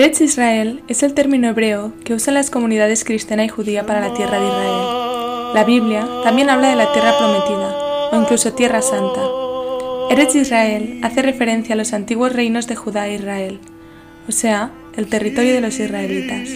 Eretz Israel es el término hebreo que usan las comunidades cristiana y judía para la tierra de Israel. La Biblia también habla de la tierra prometida, o incluso tierra santa. Eretz Israel hace referencia a los antiguos reinos de Judá e Israel, o sea, el territorio de los israelitas.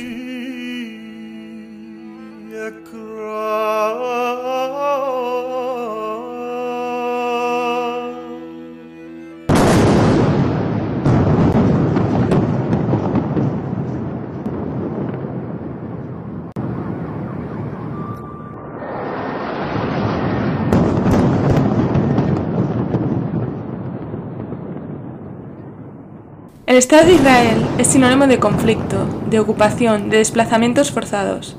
El Estado de Israel es sinónimo de conflicto, de ocupación, de desplazamientos forzados.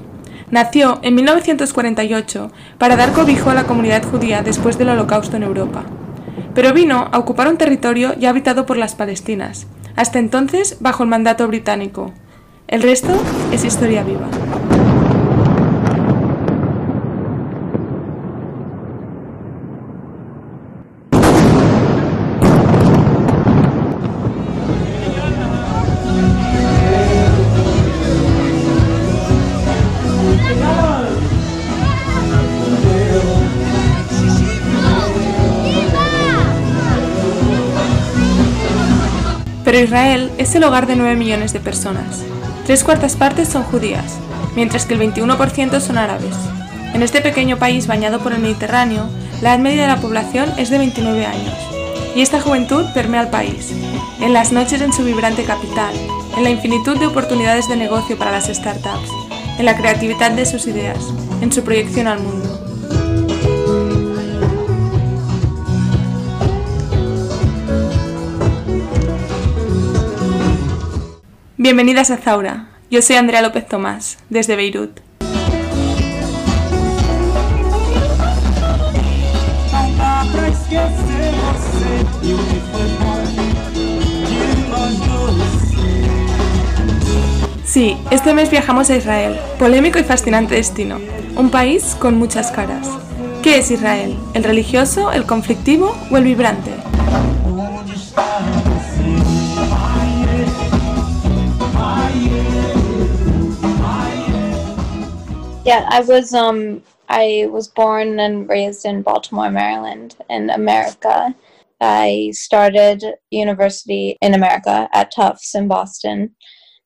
Nació en 1948 para dar cobijo a la comunidad judía después del Holocausto en Europa. Pero vino a ocupar un territorio ya habitado por las palestinas, hasta entonces bajo el mandato británico. El resto es historia viva. Pero Israel es el hogar de 9 millones de personas. Tres cuartas partes son judías, mientras que el 21% son árabes. En este pequeño país bañado por el Mediterráneo, la edad media de la población es de 29 años. Y esta juventud permea al país, en las noches en su vibrante capital, en la infinitud de oportunidades de negocio para las startups, en la creatividad de sus ideas, en su proyección al mundo. Bienvenidas a Zaura. Yo soy Andrea López Tomás, desde Beirut. Sí, este mes viajamos a Israel, polémico y fascinante destino, un país con muchas caras. ¿Qué es Israel? ¿El religioso, el conflictivo o el vibrante? Yeah, I was um I was born and raised in Baltimore, Maryland, in America. I started university in America at Tufts in Boston,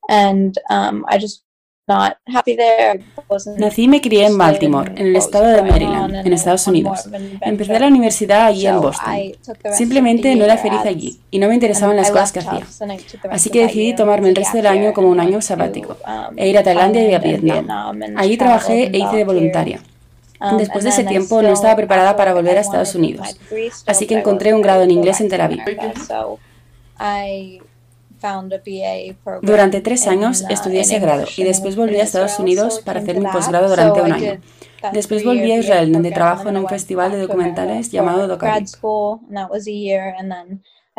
and um, I just. Nací y me crié en Baltimore, en el estado de Maryland, en Estados Unidos. Empecé la universidad allí en Boston. Simplemente no era feliz allí y no me interesaban las cosas que hacía. Así que decidí tomarme el resto del año como un año sabático e ir a Tailandia y a Vietnam. Allí trabajé e hice de voluntaria. Después de ese tiempo no estaba preparada para volver a Estados Unidos, así que encontré un grado en inglés en Tel Aviv. Durante tres años uh, estudié ese grado y después volví a Estados Unidos para hacer mi posgrado durante un año. Después volví a Israel, donde trabajo en un festival de documentales llamado Docaviv.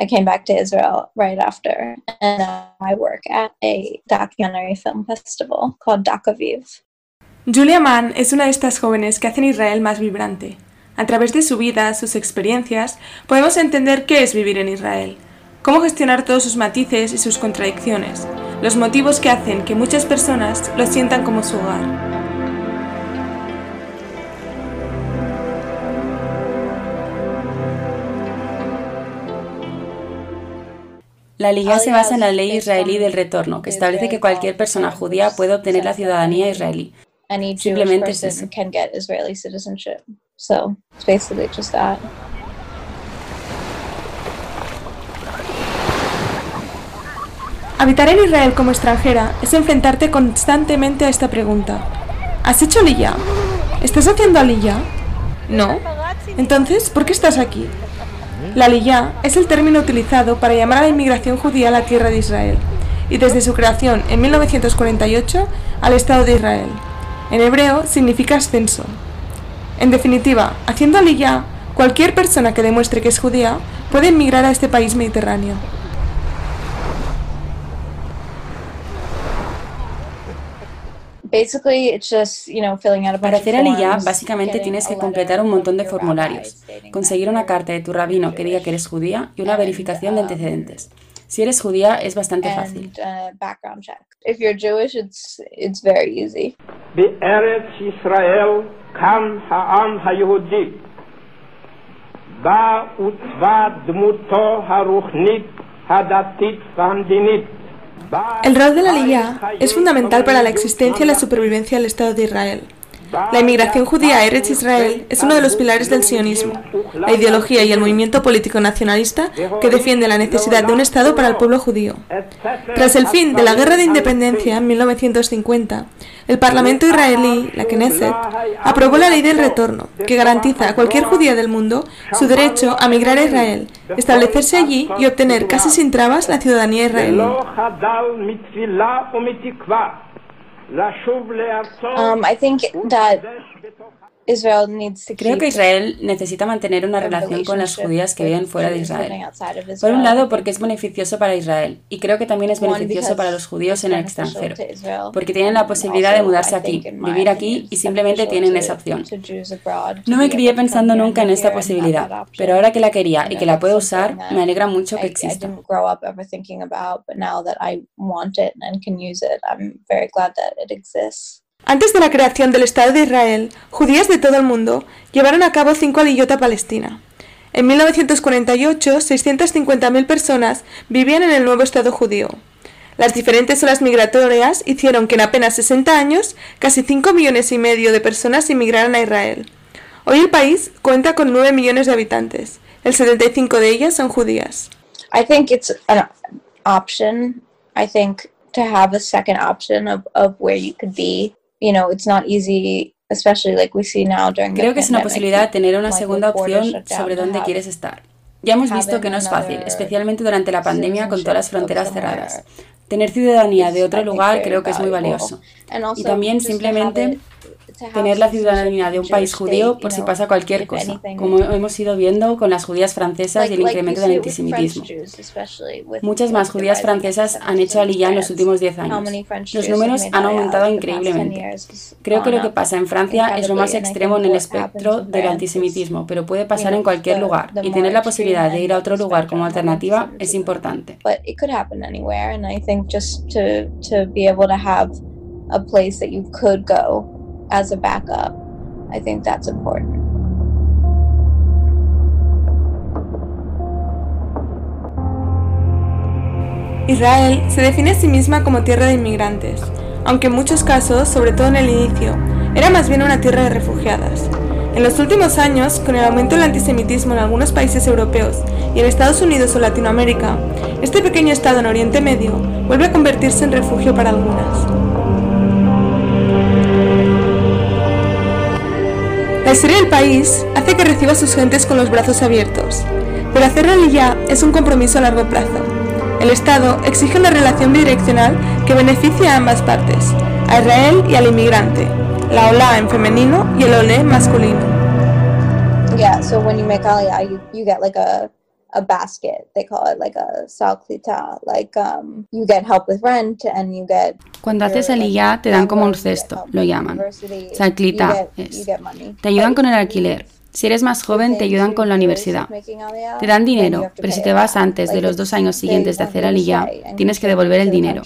I came back to Israel right after, and I work at a documentary film festival called Docaviv. Julia Mann es una de estas jóvenes que hacen Israel más vibrante. A través de su vida, sus experiencias, podemos entender qué es vivir en Israel, cómo gestionar todos sus matices y sus contradicciones, los motivos que hacen que muchas personas lo sientan como su hogar. La Liga se basa en la ley israelí del retorno, que establece que cualquier persona judía puede obtener la ciudadanía israelí. Simplemente es eso. Habitar en Israel como extranjera es enfrentarte constantemente a esta pregunta. ¿Has hecho aliyah? ¿Estás haciendo aliyah? No. Entonces, ¿por qué estás aquí? La aliyah es el término utilizado para llamar a la inmigración judía a la tierra de Israel y desde su creación en 1948 al Estado de Israel. En hebreo significa ascenso. En definitiva, haciendo aliyah, cualquier persona que demuestre que es judía puede emigrar a este país mediterráneo. Para hacer aliyah, básicamente tienes que completar un montón de formularios, conseguir una carta de tu rabino que diga que eres judía y una verificación de um, antecedentes. Si eres judía es bastante fácil. El rol de la Liga es fundamental para la existencia y la supervivencia del Estado de Israel. La inmigración judía a Eretz Israel es uno de los pilares del sionismo, la ideología y el movimiento político nacionalista que defiende la necesidad de un Estado para el pueblo judío. Tras el fin de la Guerra de Independencia en 1950, el Parlamento israelí, la Knesset, aprobó la ley del retorno, que garantiza a cualquier judía del mundo su derecho a migrar a Israel, establecerse allí y obtener casi sin trabas la ciudadanía israelí. Um, I think that Creo que Israel necesita mantener una relación con las judías que viven fuera de Israel. Por un lado, porque es beneficioso para Israel, y creo que también es beneficioso para los judíos en el extranjero, porque tienen la posibilidad de mudarse aquí, vivir aquí y simplemente tienen esa opción. No me crié pensando nunca en esta posibilidad, pero ahora que la quería y que la puedo usar, me alegra mucho que exista. Antes de la creación del Estado de Israel, judías de todo el mundo llevaron a cabo cinco aliyot a Palestina. En 1948, 650.000 personas vivían en el nuevo Estado judío. Las diferentes olas migratorias hicieron que en apenas 60 años casi 5 millones y medio de personas inmigraran a Israel. Hoy el país cuenta con 9 millones de habitantes. El 75 de ellas son judías. I think it's an option. I think to have a second option of where you could be Creo que es una posibilidad tener una segunda opción sobre dónde quieres estar. Ya hemos visto que no es fácil, especialmente durante la pandemia con todas las fronteras cerradas. Tener ciudadanía de otro lugar creo que es muy valioso. Y también simplemente tener la ciudadanía de un país judío por si pasa cualquier cosa, como hemos ido viendo con las judías francesas y el incremento del antisemitismo. Muchas más judías francesas han hecho aliyah en los últimos 10 años. Los números han aumentado increíblemente. Creo que lo que pasa en Francia es lo más extremo en el espectro del antisemitismo, pero puede pasar en cualquier lugar y tener la posibilidad de ir a otro lugar como alternativa es importante. a place that you could go as a backup. I think that's important. Israel se define a sí misma como tierra de inmigrantes, aunque en muchos casos, sobre todo en el inicio, era más bien una tierra de refugiadas. En los últimos años, con el aumento del antisemitismo en algunos países europeos y en Estados Unidos o Latinoamérica, este pequeño estado en Oriente Medio vuelve a convertirse en refugio para algunas. La historia del país hace que reciba a sus gentes con los brazos abiertos, pero hacerlo ya es un compromiso a largo plazo. El Estado exige una relación bidireccional que beneficie a ambas partes, a Israel y al inmigrante, la ola en femenino y el olé masculino. Yeah, so when you make aliyah, you get like a a basket. They call it like a salclita. Like um, you get help with rent and you get. Cuando haces aliyah te dan como un cesto, lo llaman. Salclita es. Te ayudan con el alquiler. Si eres más joven, te ayudan con la universidad. Te dan dinero, pero si te vas antes de los dos años siguientes de hacer aliyah, tienes que devolver el dinero.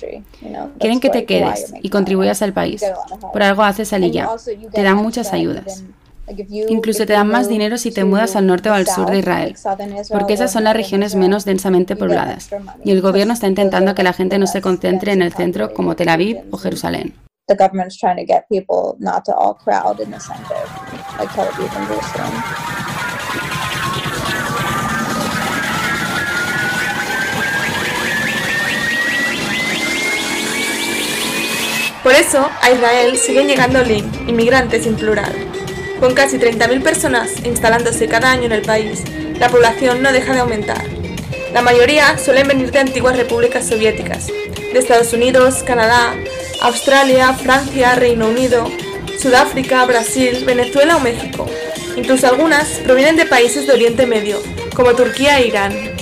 Quieren que te quedes y contribuyas al país. Por algo haces aliyah. Te dan muchas ayudas. Incluso te dan más dinero si te mudas al norte o al sur de Israel, porque esas son las regiones menos densamente pobladas, y el gobierno está intentando que la gente no se concentre en el centro como Tel Aviv o Jerusalén. Por eso, a Israel siguen llegando inmigrantes en plural. Con casi 30.000 personas instalándose cada año en el país, la población no deja de aumentar. La mayoría suelen venir de antiguas repúblicas soviéticas, de Estados Unidos, Canadá, Australia, Francia, Reino Unido, Sudáfrica, Brasil, Venezuela o México. Incluso algunas provienen de países de Oriente Medio, como Turquía e Irán.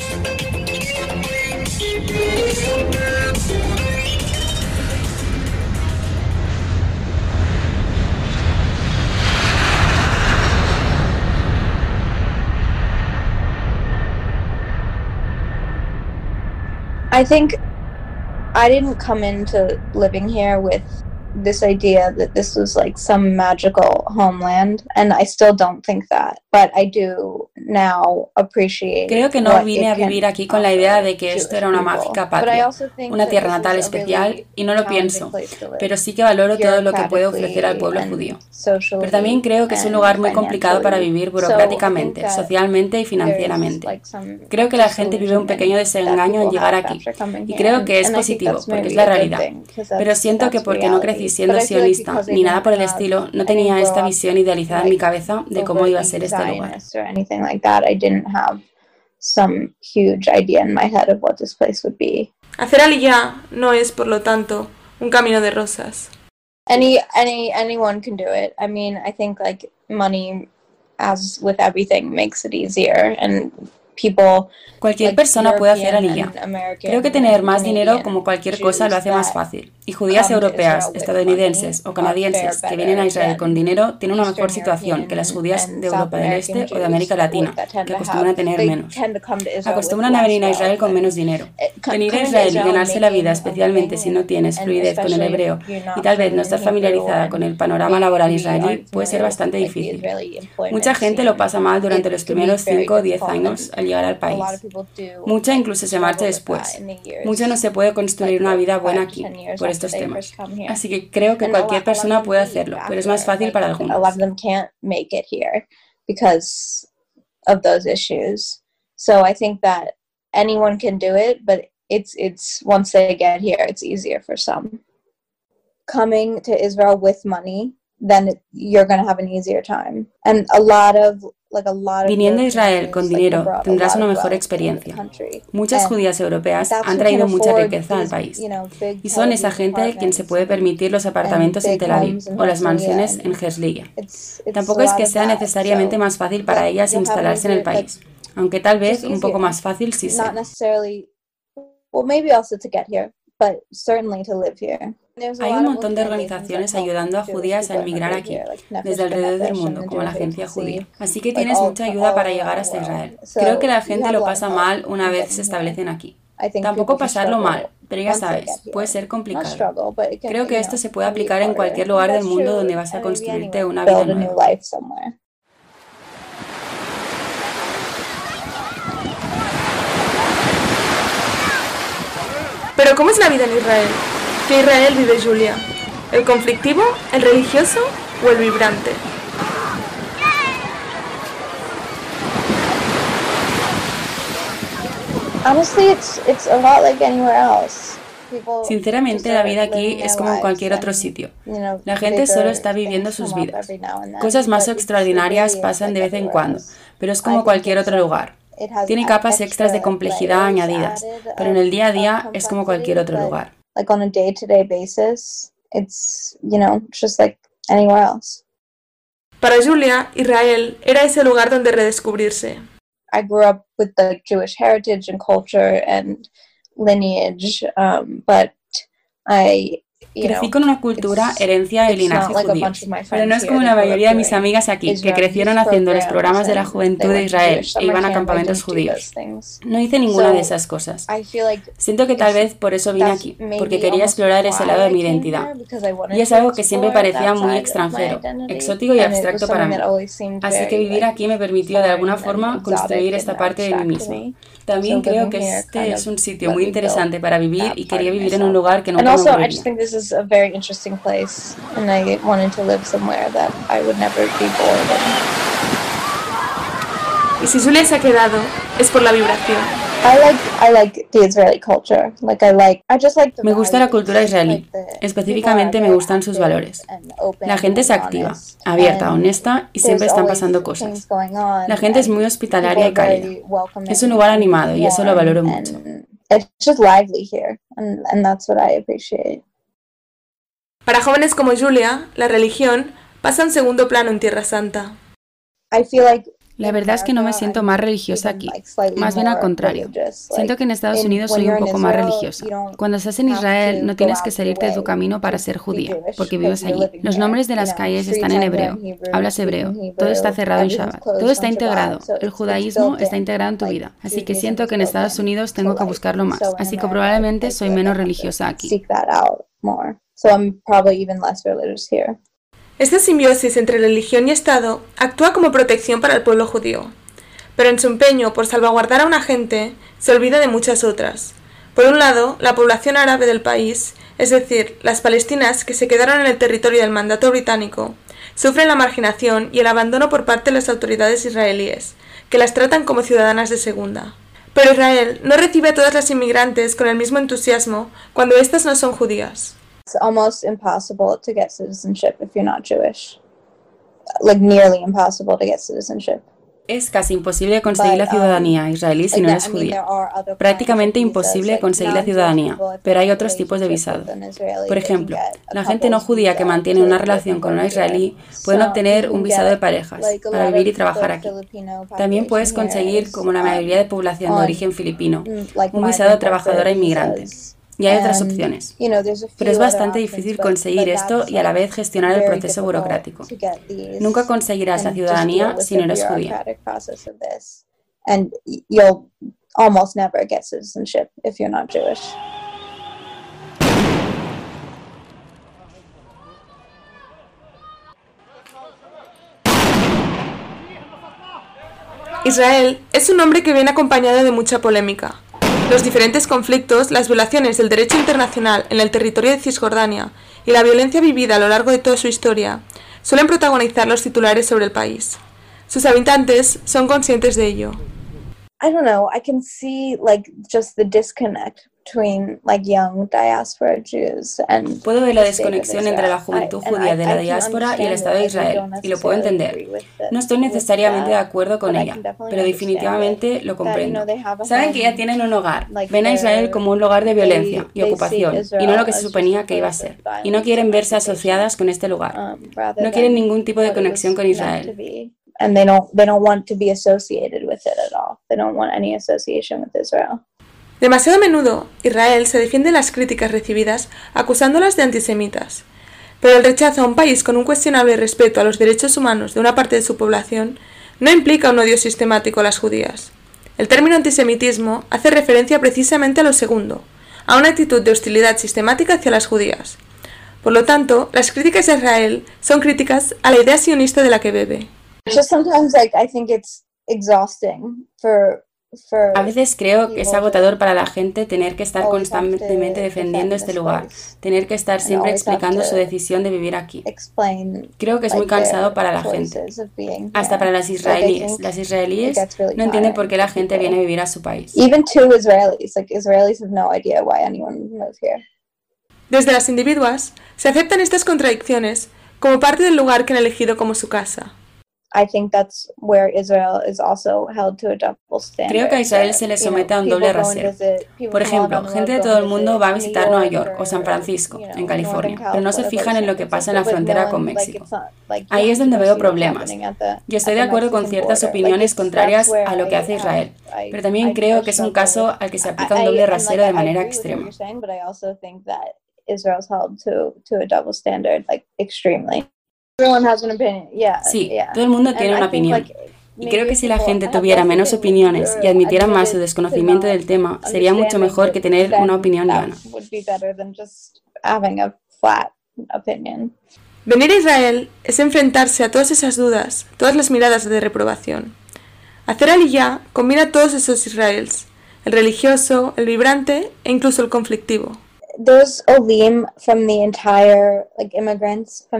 I think I didn't come into living here with this idea that this was like some magical homeland and I still don't think that but I do now appreciate Creo que no vine a vivir aquí con la idea de que esto era una mágica patria, una tierra natal especial y no lo pienso, pero sí que valoro todo lo que puede ofrecer al pueblo judío. Pero también creo que es un lugar muy complicado para vivir burocráticamente, socialmente y financieramente. Creo que la gente vive un pequeño desengaño en llegar aquí y creo que es positivo porque es la realidad. Pero siento que porque no crecí siendo sionista ni nada por el estilo, no tenía esta visión idealizada en mi cabeza de cómo iba a ser este lugar. Hacer aliyah no es, por lo tanto, un camino de rosas. Any, any, anyone can do it. I mean, I think like money, as with everything, makes it easier, and Cualquier persona puede hacer aliyah. Creo que tener más dinero como cualquier cosa lo hace más fácil. Y judías europeas, estadounidenses o canadienses que vienen a Israel con dinero tienen una mejor situación que las judías de Europa del Este o de América Latina, que acostumbran a tener menos. Acostumbran a venir a Israel con menos dinero. Venir a Israel y ganarse la vida, especialmente si no tienes fluidez con el hebreo y tal vez no estás familiarizada con el panorama laboral israelí, puede ser bastante difícil. Mucha gente lo pasa mal durante los primeros 5 o 10 años llegar al país. Mucha incluso se marcha después. Mucho no se puede construir una vida buena aquí por estos temas. Así que creo que cualquier persona puede hacerlo, pero es más fácil para algunos. A lot of them can't make it here because of those issues. So I think that anyone can do it, but it's it's once they get here, it's easier for some. Coming to Israel with money, then you're going to have an easier time. And a lot of Viniendo a Israel con dinero tendrás una mejor experiencia. Muchas judías europeas han traído mucha riqueza al país y son esa gente quien se puede permitir los apartamentos en Tel Aviv o las mansiones en Herzliya. Tampoco es que sea necesariamente más fácil para ellas instalarse en el país, aunque tal vez un poco más fácil sí sea. Hay un montón de organizaciones ayudando a judías a emigrar aquí, desde alrededor del mundo, como la Agencia Judía. Así que tienes mucha ayuda para llegar hasta Israel. Creo que la gente lo pasa mal una vez se establecen aquí. Tampoco pasarlo mal, pero ya sabes, puede ser complicado. Creo que esto se puede aplicar en cualquier lugar del mundo donde vas a construirte una vida nueva. Pero ¿cómo es la vida en Israel? ¿Qué Israel vive Julia? ¿El conflictivo, el religioso o el vibrante? Sinceramente, la vida aquí es como en cualquier otro sitio. La gente solo está viviendo sus vidas. Cosas más extraordinarias pasan de vez en cuando, pero es como cualquier otro lugar. Tiene capas extras de complejidad añadidas, pero en el día a día es como cualquier otro lugar. Para Julia, Israel era ese lugar donde redescubrirse. I grew up with the Jewish heritage and culture and lineage, um, but I Crecí con una cultura, herencia y linaje judío, pero no es como la mayoría de mis amigas aquí, que crecieron haciendo los programas de la juventud de Israel e iban a campamentos judíos. No hice ninguna de esas cosas. Siento que tal vez por eso vine aquí, porque quería explorar ese lado de mi identidad. Y es algo que siempre parecía muy extranjero, exótico y abstracto para mí. Así que vivir aquí me permitió de alguna forma construir esta parte de mí misma. También creo que este es un sitio muy interesante para vivir y quería vivir en un lugar que no me aburriría. Y si Julia se ha quedado, es por la vibración. Me gusta la cultura israelí. Específicamente me gustan sus valores. La gente es activa, abierta, honesta y siempre están pasando cosas. La gente es muy hospitalaria y cálida. Es un lugar animado y eso lo valoro mucho. Para jóvenes como Julia, la religión pasa en segundo plano en Tierra Santa. La verdad es que no me siento más religiosa aquí, más bien al contrario. Siento que en Estados Unidos soy un poco más religiosa. Cuando estás en Israel no tienes que salirte de tu camino para ser judía, porque vives allí. Los nombres de las calles están en hebreo, hablas hebreo, todo está cerrado en Shabbat, todo está integrado, el judaísmo está integrado en tu vida. Así que siento que en Estados Unidos tengo que buscarlo más, así que probablemente soy menos religiosa aquí. Esta simbiosis entre religión y Estado actúa como protección para el pueblo judío, pero en su empeño por salvaguardar a una gente se olvida de muchas otras. Por un lado, la población árabe del país, es decir, las palestinas que se quedaron en el territorio del mandato británico, sufren la marginación y el abandono por parte de las autoridades israelíes, que las tratan como ciudadanas de segunda. Pero Israel no recibe a todas las inmigrantes con el mismo entusiasmo cuando éstas no son judías. It's almost impossible to get citizenship if you're not Jewish. Like nearly impossible to get citizenship. Es casi imposible conseguir la um, ciudadanía israelí si no eres judía. Prácticamente imposible conseguir la ciudadanía, pero hay otros tipos de visado. Por ejemplo, la gente no judía que mantiene una relación con una israelí pueden obtener un visado de parejas para vivir y trabajar aquí. También puedes conseguir, como la um, mayoría de población de origen filipino, mm, un visado de trabajadora inmigrante. Y hay otras opciones. Pero es bastante difícil conseguir esto y a la vez gestionar el proceso burocrático. Nunca conseguirás la ciudadanía si no eres judía. Israel es un nombre que viene acompañado de mucha polémica. Los diferentes conflictos, las violaciones del derecho internacional en el territorio de Cisjordania y la violencia vivida a lo largo de toda su historia suelen protagonizar los titulares sobre el país. Sus habitantes son conscientes de ello. I don't know, I can see like just the disconnect Puedo ver la desconexión entre la juventud judía de la diáspora y el Estado de Israel, y lo puedo entender. No estoy necesariamente de acuerdo con ella, pero definitivamente lo comprendo. Saben que ya tienen un hogar, ven a Israel como un lugar de violencia y ocupación, y no lo que se suponía que iba a ser, y no quieren verse asociadas con este lugar. Um, no quieren ningún tipo de conexión con Israel. and they don't they don't want to be associated with it at all. They don't want any association with Israel. Demasiado a menudo, Israel se defiende de las críticas recibidas acusándolas de antisemitas. Pero el rechazo a un país con un cuestionable respeto a los derechos humanos de una parte de su población no implica un odio sistemático a las judías. El término antisemitismo hace referencia precisamente a lo segundo, a una actitud de hostilidad sistemática hacia las judías. Por lo tanto, las críticas a Israel son críticas a la idea sionista de la que bebe. A veces creo que es agotador para la gente tener que estar constantemente defendiendo este lugar, tener que estar siempre explicando su decisión de vivir aquí. Creo que es muy cansado para la gente, hasta para las israelíes. Las israelíes no entienden por qué la gente viene a vivir a su país. Desde las individuas se aceptan estas contradicciones como parte del lugar que han elegido como su casa. Creo que a Israel se le somete a un doble rasero. Por ejemplo, gente de todo el mundo va a visitar Nueva York o San Francisco, en California, pero no se fijan en lo que pasa en la frontera con México. Ahí es donde veo problemas. Yo estoy de acuerdo con ciertas opiniones contrarias a lo que hace Israel, pero también creo que es un caso al que se aplica un doble rasero de manera extrema. Sí, todo el mundo tiene una opinión. Y creo que si la gente tuviera menos opiniones y admitiera más su desconocimiento del tema, sería mucho mejor que tener una opinión llana. Venir a Israel es enfrentarse a todas esas dudas, todas las miradas de reprobación. Hacer aliyah combina todos esos Israels, el religioso, el vibrante e incluso el conflictivo.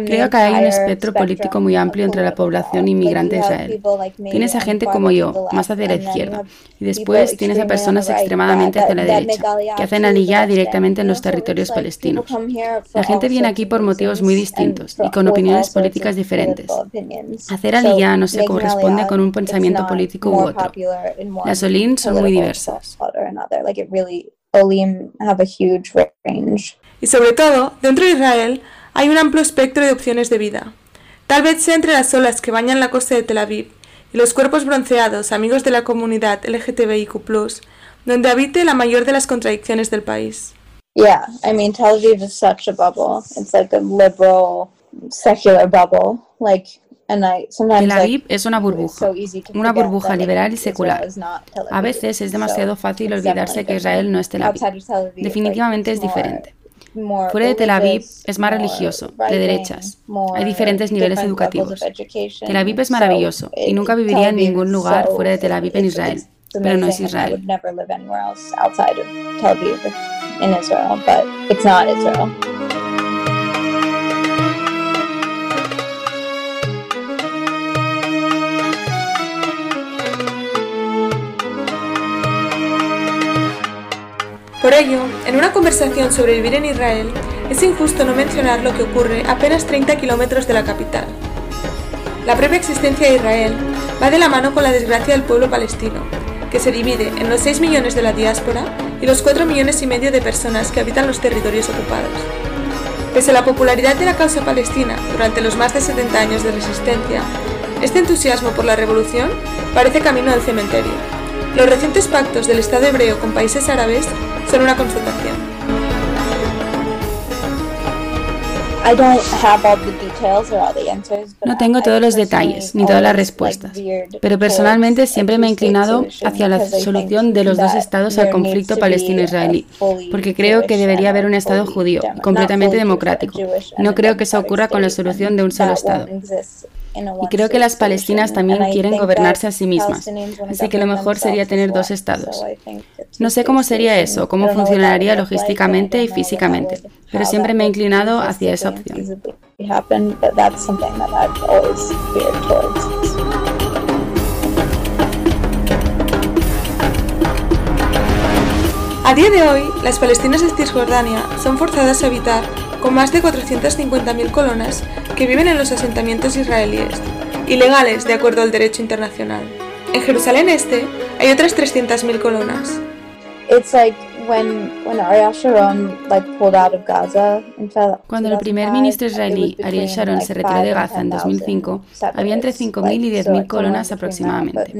Creo que hay un espectro político muy amplio entre la población inmigrante de Israel. Tienes a gente como yo, más hacia la izquierda, y después tienes a personas extremadamente hacia la derecha, que hacen aliyah directamente en los territorios palestinos. La gente viene aquí por motivos muy distintos y con opiniones políticas diferentes. Hacer aliyah no se corresponde con un pensamiento político u otro. Las olin son muy diversas. Y sobre todo, dentro de Israel hay un amplio espectro de opciones de vida. Tal vez sea entre las olas que bañan la costa de Tel Aviv y los cuerpos bronceados, amigos de la comunidad LGTBIQ+, donde habite la mayor de las contradicciones del país. Yeah, I mean, Tel Aviv is such a bubble. It's like a liberal, secular bubble. Like, Tel Aviv es una burbuja, una burbuja liberal y secular. A veces es demasiado fácil olvidarse que Israel no es Tel Aviv. Definitivamente es diferente. Fuera de Tel Aviv es más religioso, de derechas. Hay diferentes niveles educativos. Tel Aviv es maravilloso y nunca viviría en ningún lugar fuera de Tel Aviv en Israel, pero no es Israel. Por ello, en una conversación sobre vivir en Israel, es injusto no mencionar lo que ocurre apenas 30 kilómetros de la capital. La propia existencia de Israel va de la mano con la desgracia del pueblo palestino, que se divide en los 6 millones de la diáspora y los 4 millones y medio de personas que habitan los territorios ocupados. Pese a la popularidad de la causa palestina durante los más de 70 años de resistencia, este entusiasmo por la revolución parece camino al cementerio. Los recientes pactos del Estado hebreo con países árabes son una constatación. No tengo todos los detalles ni todas las respuestas, pero personalmente siempre me he inclinado hacia la solución de los dos estados al conflicto palestino-israelí, porque creo que debería haber un estado judío, completamente democrático. No creo que eso ocurra con la solución de un solo estado. Y creo que las palestinas también quieren gobernarse a sí mismas, así que lo mejor sería tener dos estados. No sé cómo sería eso, cómo funcionaría logísticamente y físicamente, pero siempre me he inclinado hacia esa opción. A día de hoy, las palestinas de Cisjordania son forzadas a habitar con más de 450.000 colonas que viven en los asentamientos israelíes, ilegales de acuerdo al derecho internacional. En Jerusalén Este hay otras 300.000 colonas. Cuando el primer ministro israelí Ariel Sharon se retiró de Gaza en 2005, había entre 5.000 y 10.000 colonas aproximadamente.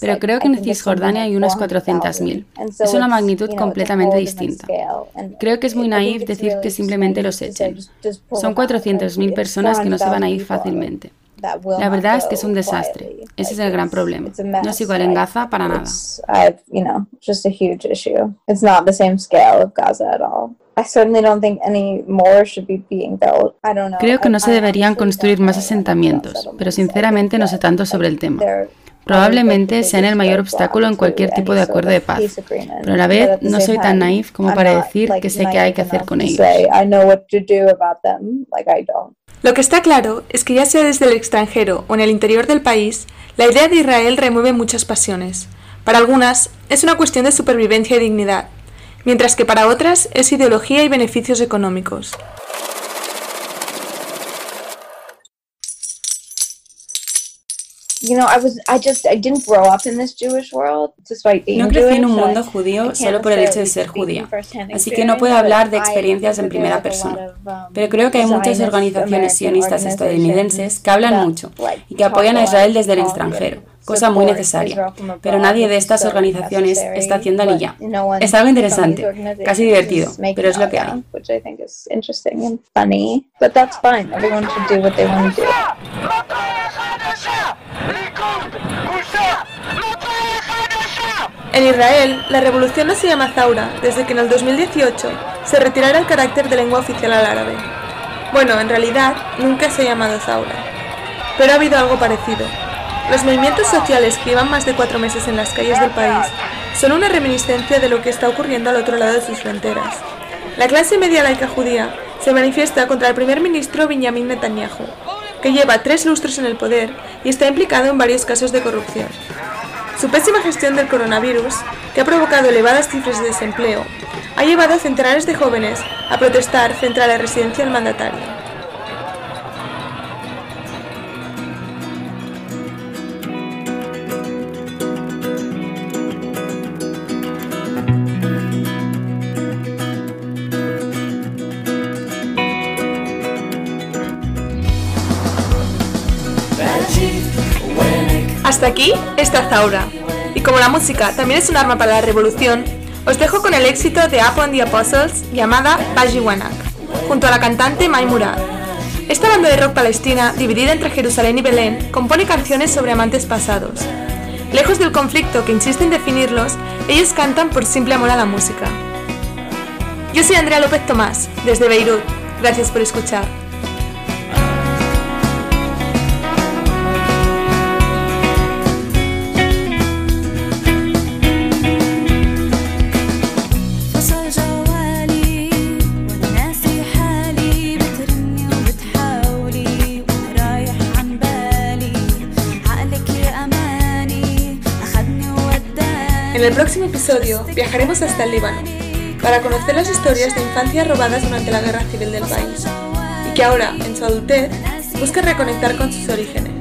Pero creo que en Cisjordania hay unas 400.000. Es una magnitud completamente distinta. Creo que es muy naif decir que simplemente los echen. Son 400.000 personas que no se van a ir fácilmente. La verdad es que es un desastre. Ese es el gran problema. No es igual en Gaza para nada. Creo que no se deberían construir más asentamientos, pero sinceramente no sé tanto sobre el tema. Probablemente sean el mayor obstáculo en cualquier tipo de acuerdo de paz, pero a la vez no soy tan naif como para decir que sé qué hay que hacer con ellos. Lo que está claro es que ya sea desde el extranjero o en el interior del país, la idea de Israel remueve muchas pasiones. Para algunas es una cuestión de supervivencia y dignidad, mientras que para otras es ideología y beneficios económicos. No crecí en un mundo judío solo por el hecho de ser judía, así que no puedo hablar de experiencias en primera persona. Um, Pero creo que hay muchas organizaciones sionistas estadounidenses que hablan mucho y que apoyan a Israel desde el extranjero cosa muy necesaria, pero nadie de estas organizaciones está haciendo aliyah. Es algo interesante, casi divertido, pero es lo que hay. En Israel, la revolución no se llama Zaura desde que en el 2018 se retirara el carácter de lengua oficial al árabe. Bueno, en realidad nunca se ha llamado Zaura, pero ha habido algo parecido. Los movimientos sociales que llevan más de cuatro meses en las calles del país son una reminiscencia de lo que está ocurriendo al otro lado de sus fronteras. La clase media laica judía se manifiesta contra el primer ministro Benjamin Netanyahu, que lleva tres lustros en el poder y está implicado en varios casos de corrupción. Su pésima gestión del coronavirus, que ha provocado elevadas cifras de desempleo, ha llevado a centenares de jóvenes a protestar frente a la residencia del mandatario. Hasta aquí esta Zaura. Y como la música también es un arma para la revolución, os dejo con el éxito de Upon the Apostles llamada Bajiwanak, junto a la cantante Mai Murad. Esta banda de rock palestina, dividida entre Jerusalén y Belén, compone canciones sobre amantes pasados. Lejos del conflicto que insiste en definirlos, ellos cantan por simple amor a la música. Yo soy Andrea López Tomás, desde Beirut. Gracias por escuchar. En el próximo episodio viajaremos hasta el Líbano para conocer las historias de infancia robadas durante la guerra civil del país y que ahora, en su adultez, busca reconectar con sus orígenes.